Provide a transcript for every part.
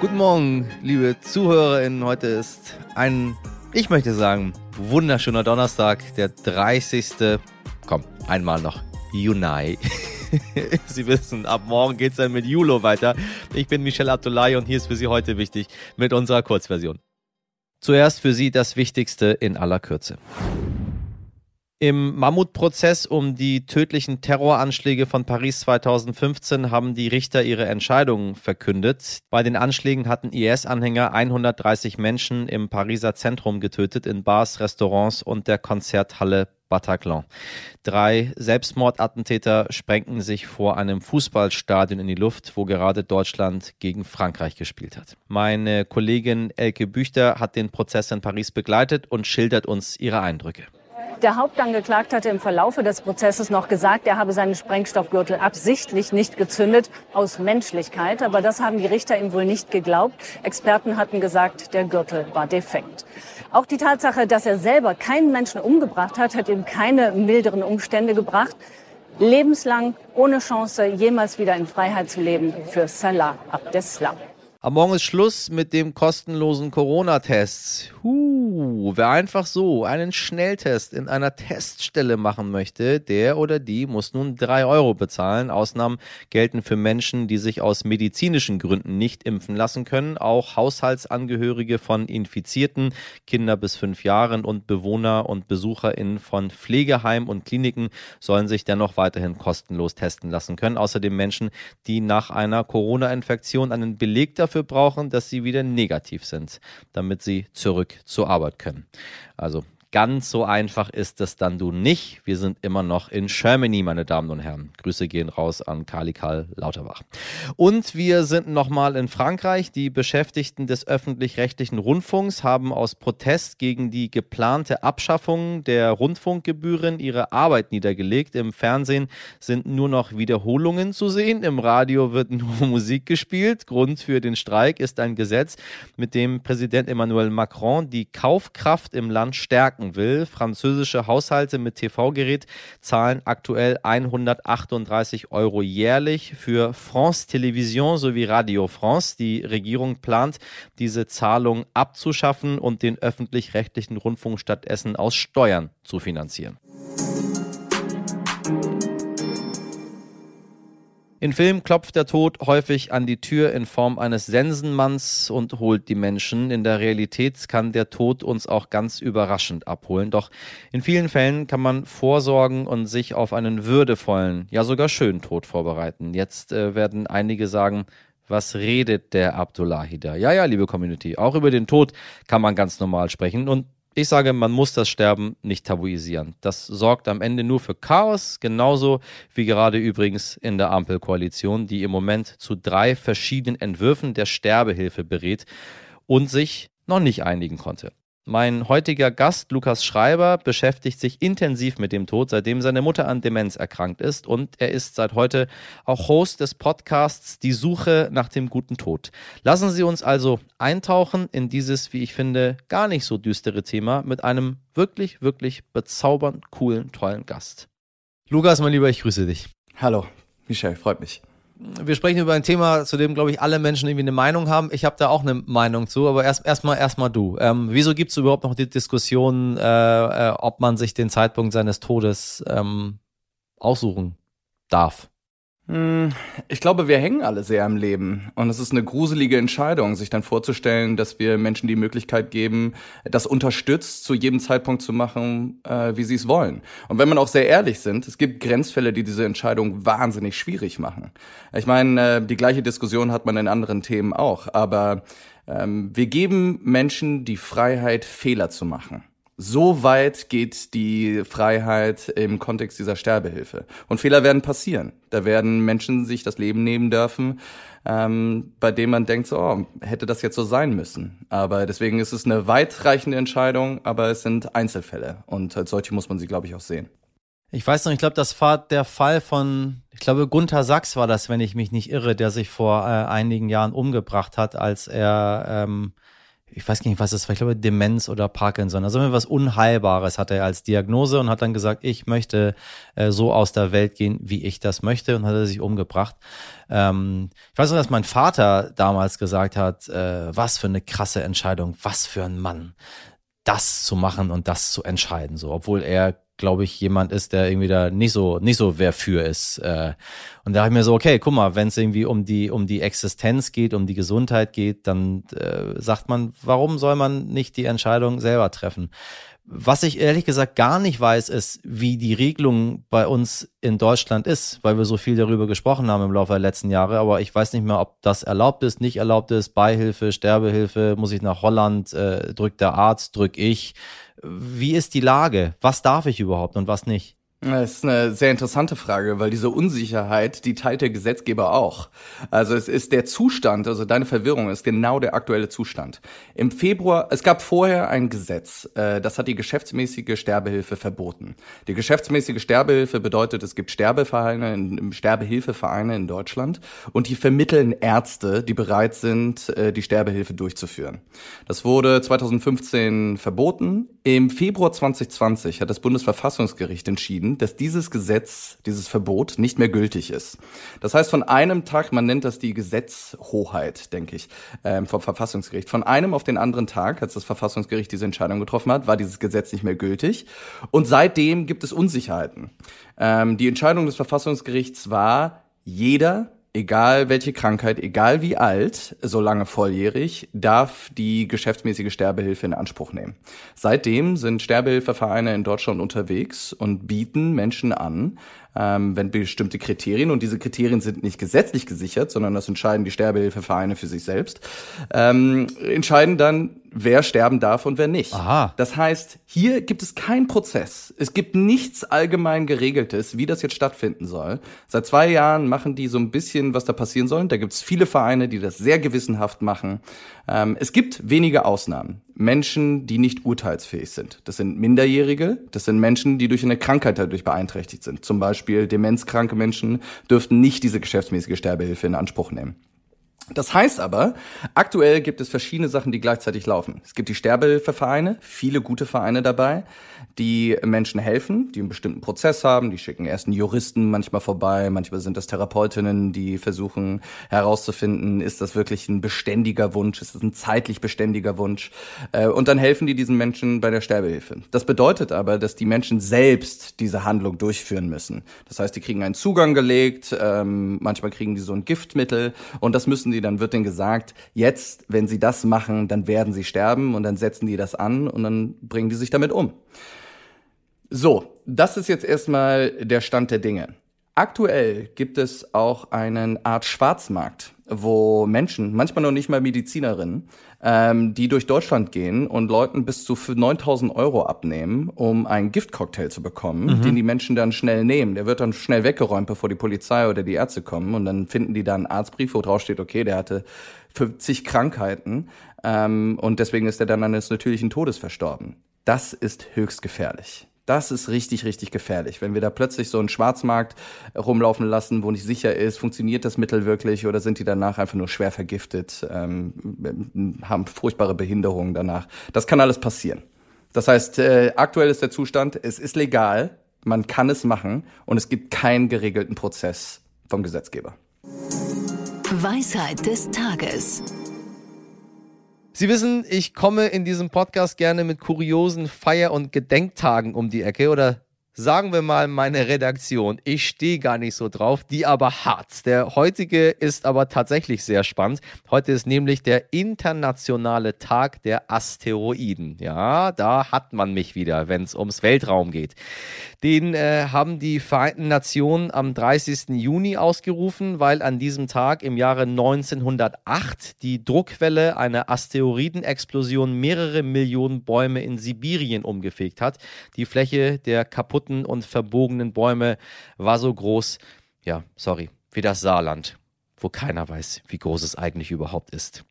Guten Morgen, liebe ZuhörerInnen. Heute ist ein, ich möchte sagen, wunderschöner Donnerstag, der 30. Komm, einmal noch. Juni. Sie wissen, ab morgen geht es dann mit Julo weiter. Ich bin Michel Abdullahi und hier ist für Sie heute wichtig mit unserer Kurzversion. Zuerst für Sie das Wichtigste in aller Kürze. Im Mammutprozess um die tödlichen Terroranschläge von Paris 2015 haben die Richter ihre Entscheidungen verkündet. Bei den Anschlägen hatten IS-Anhänger 130 Menschen im Pariser Zentrum getötet, in Bars, Restaurants und der Konzerthalle Bataclan. Drei Selbstmordattentäter sprengten sich vor einem Fußballstadion in die Luft, wo gerade Deutschland gegen Frankreich gespielt hat. Meine Kollegin Elke Büchter hat den Prozess in Paris begleitet und schildert uns ihre Eindrücke. Der Hauptangeklagte hatte im Verlaufe des Prozesses noch gesagt, er habe seinen Sprengstoffgürtel absichtlich nicht gezündet, aus Menschlichkeit. Aber das haben die Richter ihm wohl nicht geglaubt. Experten hatten gesagt, der Gürtel war defekt. Auch die Tatsache, dass er selber keinen Menschen umgebracht hat, hat ihm keine milderen Umstände gebracht. Lebenslang ohne Chance, jemals wieder in Freiheit zu leben für Salah Abdeslam. Am Morgen ist Schluss mit dem kostenlosen Corona-Test. Huh, wer einfach so einen Schnelltest in einer Teststelle machen möchte, der oder die muss nun drei Euro bezahlen. Ausnahmen gelten für Menschen, die sich aus medizinischen Gründen nicht impfen lassen können. Auch Haushaltsangehörige von Infizierten, Kinder bis fünf Jahren und Bewohner und BesucherInnen von Pflegeheimen und Kliniken sollen sich dennoch weiterhin kostenlos testen lassen können. Außerdem Menschen, die nach einer Corona-Infektion einen Beleg dafür brauchen, dass sie wieder negativ sind, damit sie zurück zur Arbeit können. Also Ganz so einfach ist es dann du nicht. Wir sind immer noch in Germany, meine Damen und Herren. Grüße gehen raus an Kali Karl Lauterbach. Und wir sind nochmal in Frankreich. Die Beschäftigten des öffentlich-rechtlichen Rundfunks haben aus Protest gegen die geplante Abschaffung der Rundfunkgebühren ihre Arbeit niedergelegt. Im Fernsehen sind nur noch Wiederholungen zu sehen. Im Radio wird nur Musik gespielt. Grund für den Streik ist ein Gesetz, mit dem Präsident Emmanuel Macron die Kaufkraft im Land stärken stärken will. Französische Haushalte mit TV-Gerät zahlen aktuell 138 Euro jährlich für France Television sowie Radio France. Die Regierung plant, diese Zahlung abzuschaffen und den öffentlich-rechtlichen Rundfunk stattdessen aus Steuern zu finanzieren. In Filmen klopft der Tod häufig an die Tür in Form eines Sensenmanns und holt die Menschen. In der Realität kann der Tod uns auch ganz überraschend abholen. Doch in vielen Fällen kann man vorsorgen und sich auf einen würdevollen, ja sogar schönen Tod vorbereiten. Jetzt äh, werden einige sagen, was redet der Abdullahi da? Ja, ja, liebe Community, auch über den Tod kann man ganz normal sprechen und ich sage, man muss das Sterben nicht tabuisieren. Das sorgt am Ende nur für Chaos, genauso wie gerade übrigens in der Ampelkoalition, die im Moment zu drei verschiedenen Entwürfen der Sterbehilfe berät und sich noch nicht einigen konnte. Mein heutiger Gast, Lukas Schreiber, beschäftigt sich intensiv mit dem Tod, seitdem seine Mutter an Demenz erkrankt ist. Und er ist seit heute auch Host des Podcasts Die Suche nach dem guten Tod. Lassen Sie uns also eintauchen in dieses, wie ich finde, gar nicht so düstere Thema mit einem wirklich, wirklich bezaubernd coolen, tollen Gast. Lukas, mein Lieber, ich grüße dich. Hallo, Michel, freut mich wir sprechen über ein Thema, zu dem, glaube ich, alle Menschen irgendwie eine Meinung haben. Ich habe da auch eine Meinung zu, aber erst erstmal erstmal du. Ähm, wieso gibt es überhaupt noch die Diskussion, äh, äh, ob man sich den Zeitpunkt seines Todes ähm, aussuchen darf? Hm, ich glaube, wir hängen alle sehr am Leben. Und es ist eine gruselige Entscheidung, sich dann vorzustellen, dass wir Menschen die Möglichkeit geben, das unterstützt, zu jedem Zeitpunkt zu machen, äh, wie sie es wollen. Und wenn man auch sehr ehrlich sind, es gibt Grenzfälle, die diese Entscheidung wahnsinnig schwierig machen. Ich meine, äh, die gleiche Diskussion hat man in anderen Themen auch. Aber ähm, wir geben Menschen die Freiheit, Fehler zu machen. So weit geht die Freiheit im Kontext dieser Sterbehilfe. Und Fehler werden passieren. Da werden Menschen sich das Leben nehmen dürfen, ähm, bei dem man denkt, so, oh, hätte das jetzt so sein müssen. Aber deswegen ist es eine weitreichende Entscheidung, aber es sind Einzelfälle. Und als solche muss man sie, glaube ich, auch sehen. Ich weiß noch, ich glaube, das war der Fall von, ich glaube, Gunther Sachs war das, wenn ich mich nicht irre, der sich vor äh, einigen Jahren umgebracht hat, als er ähm, ich weiß gar nicht, was es war, ich glaube Demenz oder Parkinson, also was Unheilbares hatte er als Diagnose und hat dann gesagt, ich möchte äh, so aus der Welt gehen, wie ich das möchte und hat er sich umgebracht. Ähm, ich weiß noch, dass mein Vater damals gesagt hat, äh, was für eine krasse Entscheidung, was für ein Mann, das zu machen und das zu entscheiden, so, obwohl er glaube ich, jemand ist, der irgendwie da nicht so, nicht so wer für ist. Äh. Und da habe ich mir so, okay, guck mal, wenn es irgendwie um die, um die Existenz geht, um die Gesundheit geht, dann äh, sagt man, warum soll man nicht die Entscheidung selber treffen? Was ich ehrlich gesagt gar nicht weiß, ist, wie die Regelung bei uns in Deutschland ist, weil wir so viel darüber gesprochen haben im Laufe der letzten Jahre. Aber ich weiß nicht mehr, ob das erlaubt ist, nicht erlaubt ist, Beihilfe, Sterbehilfe, muss ich nach Holland, äh, drückt der Arzt, drück ich. Wie ist die Lage? Was darf ich überhaupt und was nicht? Das ist eine sehr interessante Frage, weil diese Unsicherheit, die teilt der Gesetzgeber auch. Also es ist der Zustand, also deine Verwirrung ist genau der aktuelle Zustand. Im Februar, es gab vorher ein Gesetz, äh, das hat die geschäftsmäßige Sterbehilfe verboten. Die geschäftsmäßige Sterbehilfe bedeutet, es gibt Sterbevereine, Sterbehilfevereine in Deutschland und die vermitteln Ärzte, die bereit sind, äh, die Sterbehilfe durchzuführen. Das wurde 2015 verboten. Im Februar 2020 hat das Bundesverfassungsgericht entschieden, dass dieses Gesetz, dieses Verbot nicht mehr gültig ist. Das heißt, von einem Tag, man nennt das die Gesetzhoheit, denke ich, ähm, vom Verfassungsgericht. Von einem auf den anderen Tag, als das Verfassungsgericht diese Entscheidung getroffen hat, war dieses Gesetz nicht mehr gültig. Und seitdem gibt es Unsicherheiten. Ähm, die Entscheidung des Verfassungsgerichts war, jeder egal welche Krankheit, egal wie alt, solange volljährig, darf die geschäftsmäßige Sterbehilfe in Anspruch nehmen. Seitdem sind Sterbehilfevereine in Deutschland unterwegs und bieten Menschen an, ähm, wenn bestimmte Kriterien, und diese Kriterien sind nicht gesetzlich gesichert, sondern das entscheiden die Sterbehilfevereine für sich selbst, ähm, entscheiden dann, wer sterben darf und wer nicht. Aha. Das heißt, hier gibt es keinen Prozess. Es gibt nichts allgemein geregeltes, wie das jetzt stattfinden soll. Seit zwei Jahren machen die so ein bisschen, was da passieren soll. Da gibt es viele Vereine, die das sehr gewissenhaft machen. Ähm, es gibt wenige Ausnahmen. Menschen, die nicht urteilsfähig sind. Das sind Minderjährige, das sind Menschen, die durch eine Krankheit dadurch beeinträchtigt sind. Zum Beispiel demenzkranke Menschen dürften nicht diese geschäftsmäßige Sterbehilfe in Anspruch nehmen. Das heißt aber, aktuell gibt es verschiedene Sachen, die gleichzeitig laufen. Es gibt die Sterbehilfevereine, viele gute Vereine dabei, die Menschen helfen, die einen bestimmten Prozess haben. Die schicken erst einen Juristen manchmal vorbei, manchmal sind das Therapeutinnen, die versuchen herauszufinden, ist das wirklich ein beständiger Wunsch, ist das ein zeitlich beständiger Wunsch. Äh, und dann helfen die diesen Menschen bei der Sterbehilfe. Das bedeutet aber, dass die Menschen selbst diese Handlung durchführen müssen. Das heißt, die kriegen einen Zugang gelegt, ähm, manchmal kriegen die so ein Giftmittel und das müssen die, dann wird denen gesagt, jetzt, wenn sie das machen, dann werden sie sterben und dann setzen die das an und dann bringen die sich damit um. So, das ist jetzt erstmal der Stand der Dinge. Aktuell gibt es auch eine Art Schwarzmarkt, wo Menschen, manchmal noch nicht mal Medizinerinnen, ähm, die durch Deutschland gehen und Leuten bis zu 9000 Euro abnehmen, um einen Giftcocktail zu bekommen, mhm. den die Menschen dann schnell nehmen. Der wird dann schnell weggeräumt, bevor die Polizei oder die Ärzte kommen und dann finden die da einen Arztbrief, wo drauf steht, okay, der hatte 50 Krankheiten ähm, und deswegen ist er dann eines natürlichen Todes verstorben. Das ist höchst gefährlich. Das ist richtig, richtig gefährlich. Wenn wir da plötzlich so einen Schwarzmarkt rumlaufen lassen, wo nicht sicher ist, funktioniert das Mittel wirklich oder sind die danach einfach nur schwer vergiftet, ähm, haben furchtbare Behinderungen danach. Das kann alles passieren. Das heißt, äh, aktuell ist der Zustand, es ist legal, man kann es machen und es gibt keinen geregelten Prozess vom Gesetzgeber. Weisheit des Tages. Sie wissen, ich komme in diesem Podcast gerne mit kuriosen Feier- und Gedenktagen um die Ecke oder sagen wir mal meine Redaktion. Ich stehe gar nicht so drauf, die aber hart. Der heutige ist aber tatsächlich sehr spannend. Heute ist nämlich der internationale Tag der Asteroiden. Ja, da hat man mich wieder, wenn es ums Weltraum geht. Den äh, haben die Vereinten Nationen am 30. Juni ausgerufen, weil an diesem Tag im Jahre 1908 die Druckwelle einer Asteroidenexplosion mehrere Millionen Bäume in Sibirien umgefegt hat. Die Fläche der kaputten kaputten und verbogenen Bäume war so groß, ja, sorry, wie das Saarland, wo keiner weiß, wie groß es eigentlich überhaupt ist.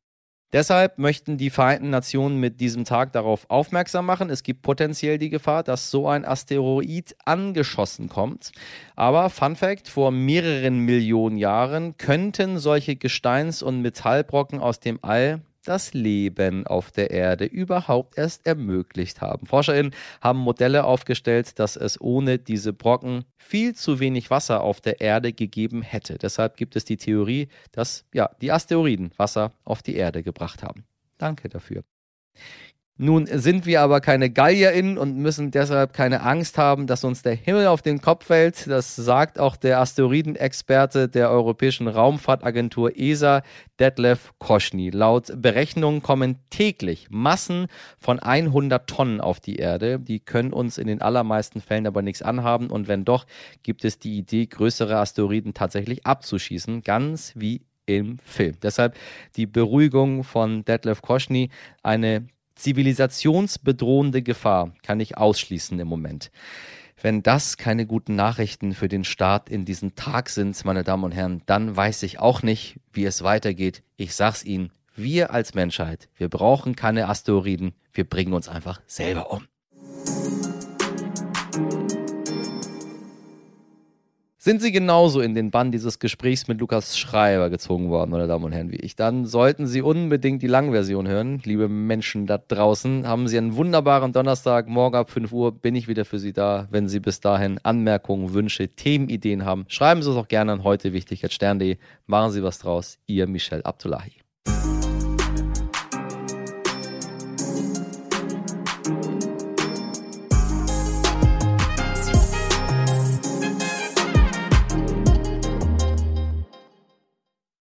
Deshalb möchten die Vereinten Nationen mit diesem Tag darauf aufmerksam machen, es gibt potenziell die Gefahr, dass so ein Asteroid angeschossen kommt. Aber Fun Fact, vor mehreren Millionen Jahren könnten solche Gesteins- und Metallbrocken aus dem All das Leben auf der Erde überhaupt erst ermöglicht haben. ForscherInnen haben Modelle aufgestellt, dass es ohne diese Brocken viel zu wenig Wasser auf der Erde gegeben hätte. Deshalb gibt es die Theorie, dass ja, die Asteroiden Wasser auf die Erde gebracht haben. Danke dafür. Nun sind wir aber keine GallierInnen und müssen deshalb keine Angst haben, dass uns der Himmel auf den Kopf fällt. Das sagt auch der Asteroidenexperte der Europäischen Raumfahrtagentur ESA, Detlef Koschny. Laut Berechnungen kommen täglich Massen von 100 Tonnen auf die Erde. Die können uns in den allermeisten Fällen aber nichts anhaben. Und wenn doch, gibt es die Idee, größere Asteroiden tatsächlich abzuschießen, ganz wie im Film. Deshalb die Beruhigung von Detlef Koschny, eine zivilisationsbedrohende Gefahr kann ich ausschließen im Moment. Wenn das keine guten Nachrichten für den Start in diesen Tag sind, meine Damen und Herren, dann weiß ich auch nicht, wie es weitergeht. Ich sag's Ihnen, wir als Menschheit, wir brauchen keine Asteroiden, wir bringen uns einfach selber um. Sind Sie genauso in den Bann dieses Gesprächs mit Lukas Schreiber gezogen worden, meine Damen und Herren, wie ich, dann sollten Sie unbedingt die Langversion hören. Liebe Menschen da draußen, haben Sie einen wunderbaren Donnerstag. Morgen ab 5 Uhr bin ich wieder für Sie da. Wenn Sie bis dahin Anmerkungen, Wünsche, Themenideen haben, schreiben Sie es auch gerne an heute wichtig. Machen Sie was draus. Ihr Michel Abdullahi.